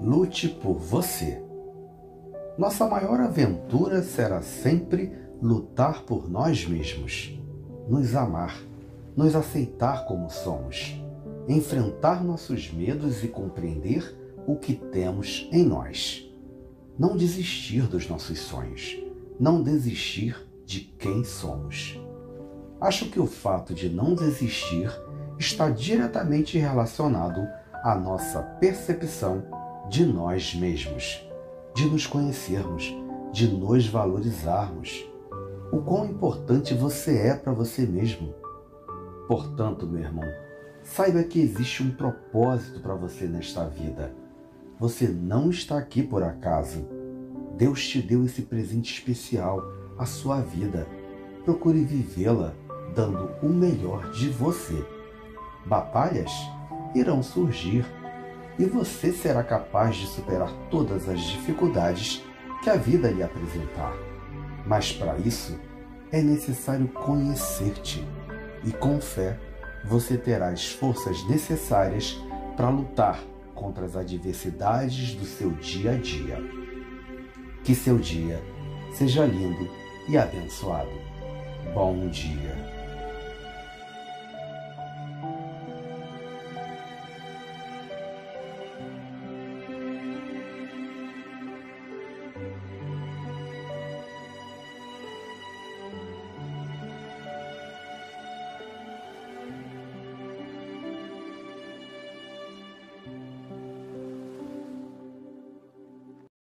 Lute por você. Nossa maior aventura será sempre lutar por nós mesmos, nos amar, nos aceitar como somos, enfrentar nossos medos e compreender o que temos em nós. Não desistir dos nossos sonhos, não desistir de quem somos. Acho que o fato de não desistir está diretamente relacionado à nossa percepção de nós mesmos, de nos conhecermos, de nos valorizarmos. O quão importante você é para você mesmo. Portanto, meu irmão, saiba que existe um propósito para você nesta vida. Você não está aqui por acaso. Deus te deu esse presente especial, a sua vida. Procure vivê-la dando o melhor de você. Batalhas irão surgir e você será capaz de superar todas as dificuldades que a vida lhe apresentar. Mas para isso é necessário conhecer-te e com fé você terá as forças necessárias para lutar contra as adversidades do seu dia a dia. Que seu dia seja lindo e abençoado. Bom dia.